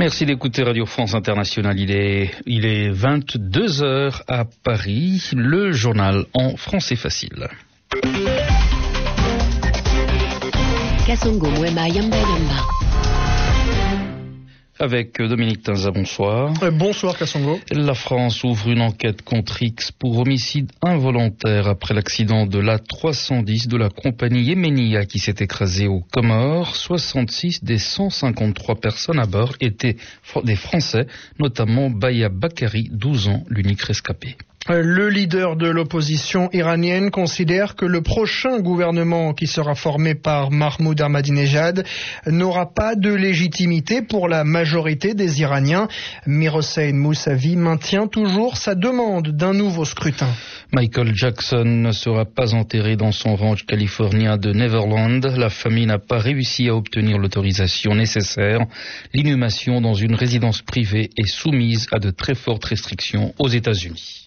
Merci d'écouter Radio France Internationale. Il est, il est 22 heures à Paris. Le journal en français facile. Avec Dominique Tinza, bonsoir. Euh, bonsoir Kassongo. La France ouvre une enquête contre X pour homicide involontaire après l'accident de l'A310 de la compagnie Yemenia qui s'est écrasée aux Comores. 66 des 153 personnes à bord étaient des Français, notamment Baya Bakari, 12 ans, l'unique rescapé. Le leader de l'opposition iranienne considère que le prochain gouvernement qui sera formé par Mahmoud Ahmadinejad n'aura pas de légitimité pour la majorité des Iraniens. Mirossein Moussavi maintient toujours sa demande d'un nouveau scrutin. Michael Jackson ne sera pas enterré dans son ranch californien de Neverland. La famille n'a pas réussi à obtenir l'autorisation nécessaire. L'inhumation dans une résidence privée est soumise à de très fortes restrictions aux États-Unis.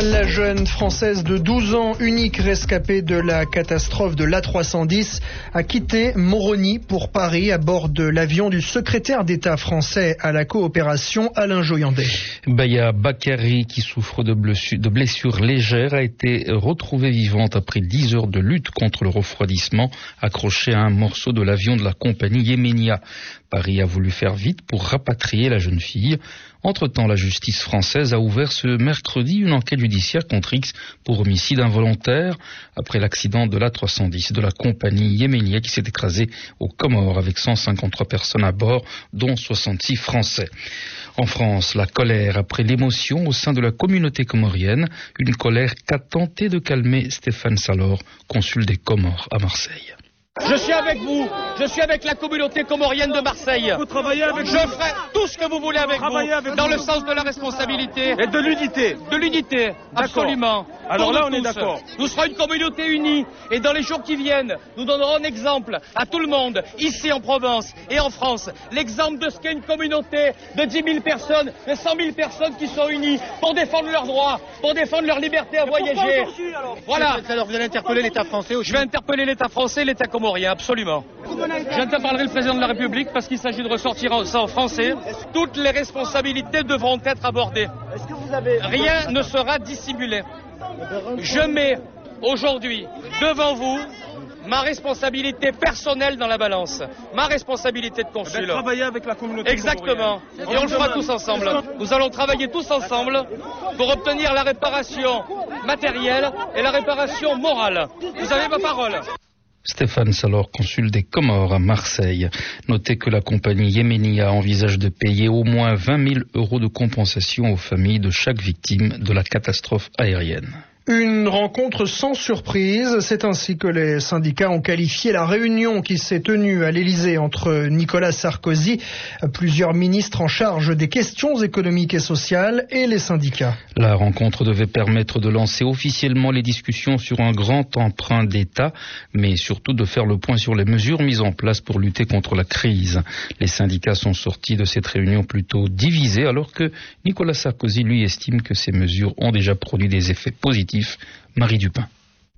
La jeune Française de 12 ans, unique rescapée de la catastrophe de l'A310, a quitté Moroni pour Paris à bord de l'avion du secrétaire d'État français à la coopération Alain Joyandet. Baya Bakari, qui souffre de blessures légères, a été retrouvée vivante après 10 heures de lutte contre le refroidissement, accrochée à un morceau de l'avion de la compagnie Yemenia. Paris a voulu faire vite pour rapatrier la jeune fille. Entre-temps, la justice française a ouvert ce mercredi une enquête judiciaire contre X pour homicide involontaire après l'accident de l'A310 de la compagnie yéménia qui s'est écrasée aux Comores avec 153 personnes à bord, dont 66 Français. En France, la colère après l'émotion au sein de la communauté comorienne, une colère qu'a tenté de calmer Stéphane Salor, consul des Comores à Marseille. Je suis avec vous, je suis avec la communauté comorienne de Marseille. Vous travaillez avec Je ferai tout ce que vous voulez avec vous, dans le sens de la responsabilité. Et de l'unité. De l'unité, absolument. Alors là, on est d'accord. Nous serons une communauté unie et dans les jours qui viennent, nous donnerons un exemple à tout le monde, ici en Provence et en France, l'exemple de ce qu'est une communauté de 10 000 personnes, de 100 000 personnes qui sont unies pour défendre leurs droits, pour défendre leur liberté à voyager. Voilà. Alors vous allez interpeller l'État français aussi Je vais interpeller l'État français, l'État comorien rien, absolument. J'interpellerai le président de la République parce qu'il s'agit de ressortir ça en français. Toutes les responsabilités devront être abordées. Rien ne sera dissimulé. Je mets aujourd'hui devant vous ma responsabilité personnelle dans la balance, ma responsabilité de consul. travailler avec la communauté. Exactement. Et on le fera tous ensemble. Nous allons travailler tous ensemble pour obtenir la réparation matérielle et la réparation morale. Vous avez ma parole. Stéphane Salor, consul des Comores à Marseille. Notez que la compagnie Yemenia envisage de payer au moins 20 000 euros de compensation aux familles de chaque victime de la catastrophe aérienne. Une rencontre sans surprise, c'est ainsi que les syndicats ont qualifié la réunion qui s'est tenue à l'Élysée entre Nicolas Sarkozy, plusieurs ministres en charge des questions économiques et sociales et les syndicats. La rencontre devait permettre de lancer officiellement les discussions sur un grand emprunt d'État, mais surtout de faire le point sur les mesures mises en place pour lutter contre la crise. Les syndicats sont sortis de cette réunion plutôt divisés alors que Nicolas Sarkozy lui estime que ces mesures ont déjà produit des effets positifs Marie Dupin.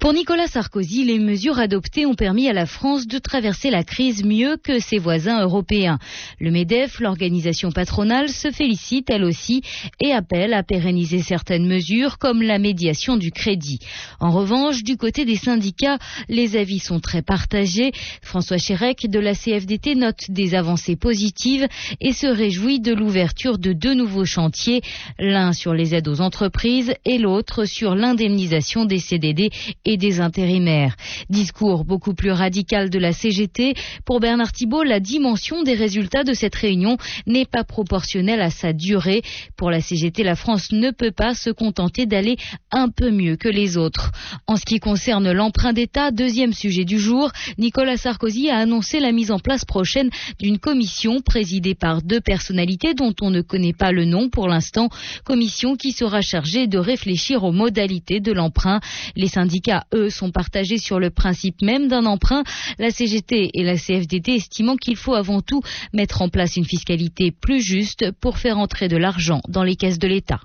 Pour Nicolas Sarkozy, les mesures adoptées ont permis à la France de traverser la crise mieux que ses voisins européens. Le MEDEF, l'organisation patronale, se félicite elle aussi et appelle à pérenniser certaines mesures comme la médiation du crédit. En revanche, du côté des syndicats, les avis sont très partagés. François Chérec de la CFDT note des avancées positives et se réjouit de l'ouverture de deux nouveaux chantiers, l'un sur les aides aux entreprises et l'autre sur l'indemnisation des CDD et des intérimaires. Discours beaucoup plus radical de la CGT. Pour Bernard Thibault, la dimension des résultats de cette réunion n'est pas proportionnelle à sa durée. Pour la CGT, la France ne peut pas se contenter d'aller un peu mieux que les autres. En ce qui concerne l'emprunt d'État, deuxième sujet du jour, Nicolas Sarkozy a annoncé la mise en place prochaine d'une commission présidée par deux personnalités dont on ne connaît pas le nom pour l'instant, commission qui sera chargée de réfléchir aux modalités de l'emprunt. Les syndicats eux, sont partagés sur le principe même d'un emprunt. La CGT et la CFDT estimant qu'il faut avant tout mettre en place une fiscalité plus juste pour faire entrer de l'argent dans les caisses de l'État.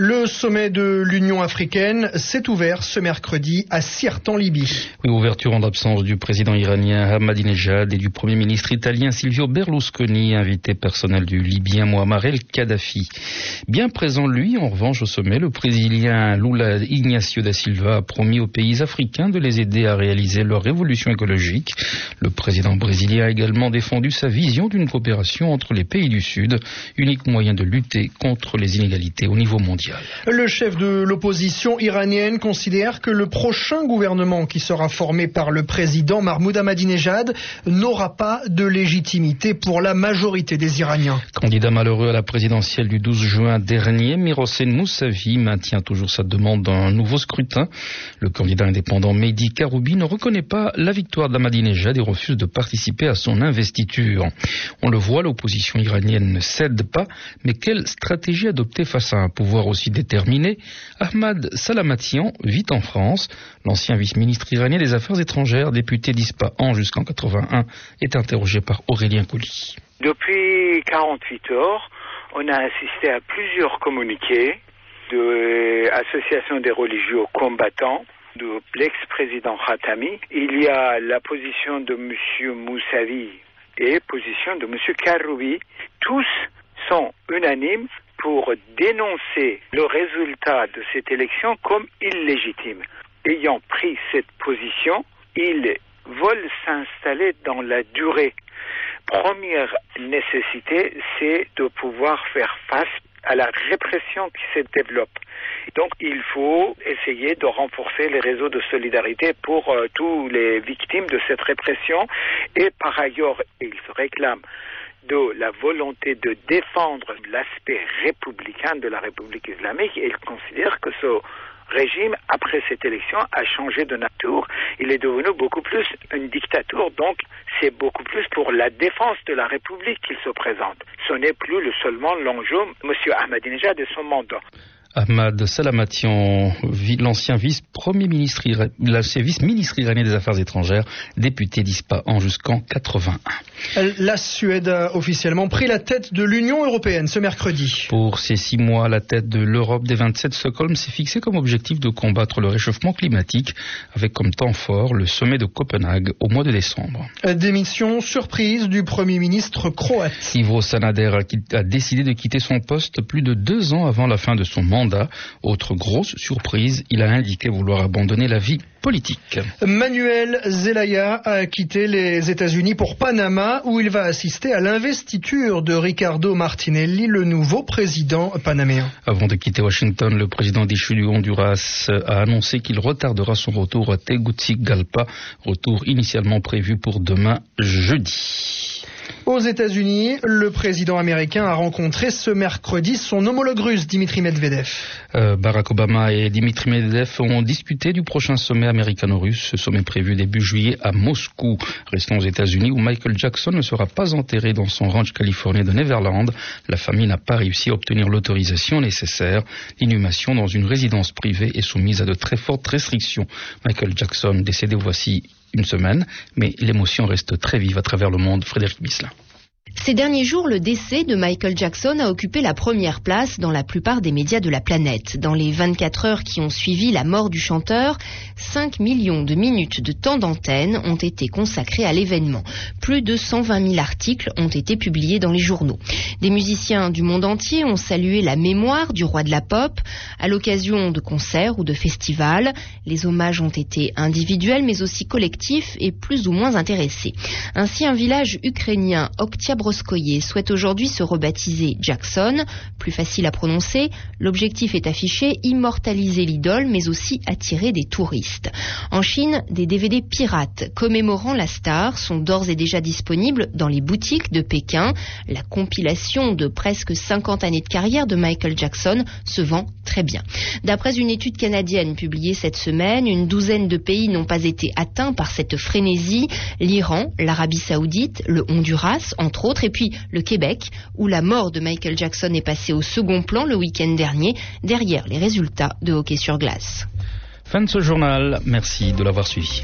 Le sommet de l'Union africaine s'est ouvert ce mercredi à Sirte en Libye. Ouverture en absence du président iranien Ahmadinejad et du premier ministre italien Silvio Berlusconi, invité personnel du Libyen Muammar el-Kadhafi. Bien présent, lui, en revanche, au sommet, le brésilien Lula Ignacio da Silva a promis aux pays africains de les aider à réaliser leur révolution écologique. Le président brésilien a également défendu sa vision d'une coopération entre les pays du Sud, unique moyen de lutter contre les inégalités au niveau mondial. Le chef de l'opposition iranienne considère que le prochain gouvernement qui sera formé par le président Mahmoud Ahmadinejad n'aura pas de légitimité pour la majorité des Iraniens. Candidat malheureux à la présidentielle du 12 juin dernier, Mirosen Moussavi maintient toujours sa demande d'un nouveau scrutin. Le candidat indépendant Mehdi Karoubi ne reconnaît pas la victoire d'Ahmadinejad et refuse de participer à son investiture. On le voit, l'opposition iranienne ne cède pas, mais quelle stratégie adopter face à un pouvoir aussi déterminé, Ahmad Salamatian vit en France. L'ancien vice-ministre iranien des Affaires étrangères, député d'Ispahan jusqu'en 81, est interrogé par Aurélien Colli. Depuis 48 heures, on a assisté à plusieurs communiqués de l'association des religieux combattants de l'ex-président Khatami. Il y a la position de M. Moussavi et position de M. Karoubi. Tous sont unanimes pour dénoncer le résultat de cette élection comme illégitime. Ayant pris cette position, ils veulent s'installer dans la durée. Première nécessité, c'est de pouvoir faire face à la répression qui se développe. Donc il faut essayer de renforcer les réseaux de solidarité pour euh, tous les victimes de cette répression et par ailleurs, ils se réclament de la volonté de défendre l'aspect républicain de la République islamique et il considère que ce régime, après cette élection, a changé de nature. Il est devenu beaucoup plus une dictature, donc c'est beaucoup plus pour la défense de la République qu'il se présente. Ce n'est plus le seulement l'enjeu, M. Ahmadinejad et son mandat. Ahmad Salamatian, l'ancien vice-premier ministre, vice-ministre iranien des Affaires étrangères, député d'Ispahan jusqu'en 81. La Suède a officiellement pris la tête de l'Union européenne ce mercredi. Pour ces six mois, la tête de l'Europe des 27, Stockholm s'est fixé comme objectif de combattre le réchauffement climatique, avec comme temps fort le sommet de Copenhague au mois de décembre. Démission surprise du Premier ministre croate. Ivo Sanader a décidé de quitter son poste plus de deux ans avant la fin de son mandat autre grosse surprise, il a indiqué vouloir abandonner la vie politique. Manuel Zelaya a quitté les États-Unis pour Panama où il va assister à l'investiture de Ricardo Martinelli, le nouveau président panaméen. Avant de quitter Washington, le président déchu du Honduras a annoncé qu'il retardera son retour à Tegucigalpa, retour initialement prévu pour demain jeudi. Aux États-Unis, le président américain a rencontré ce mercredi son homologue russe Dimitri Medvedev. Euh, Barack Obama et Dimitri Medvedev ont discuté du prochain sommet américano-russe, ce sommet prévu début juillet à Moscou. Restons aux États-Unis où Michael Jackson ne sera pas enterré dans son ranch californien de Neverland. La famille n'a pas réussi à obtenir l'autorisation nécessaire. L'inhumation dans une résidence privée est soumise à de très fortes restrictions. Michael Jackson, décédé voici une semaine, mais l'émotion reste très vive à travers le monde. Frédéric Bislin. Ces derniers jours, le décès de Michael Jackson a occupé la première place dans la plupart des médias de la planète. Dans les 24 heures qui ont suivi la mort du chanteur, 5 millions de minutes de temps d'antenne ont été consacrées à l'événement. Plus de 120 000 articles ont été publiés dans les journaux. Des musiciens du monde entier ont salué la mémoire du roi de la pop à l'occasion de concerts ou de festivals. Les hommages ont été individuels mais aussi collectifs et plus ou moins intéressés. Ainsi, un village ukrainien, souhaite aujourd'hui se rebaptiser Jackson, plus facile à prononcer. L'objectif est affiché immortaliser l'idole, mais aussi attirer des touristes. En Chine, des DVD pirates commémorant la star sont d'ores et déjà disponibles dans les boutiques de Pékin. La compilation de presque 50 années de carrière de Michael Jackson se vend très bien. D'après une étude canadienne publiée cette semaine, une douzaine de pays n'ont pas été atteints par cette frénésie. L'Iran, l'Arabie saoudite, le Honduras, entre autres, et puis le Québec, où la mort de Michael Jackson est passée au second plan le week-end dernier, derrière les résultats de hockey sur glace. Fin de ce journal, merci de l'avoir suivi.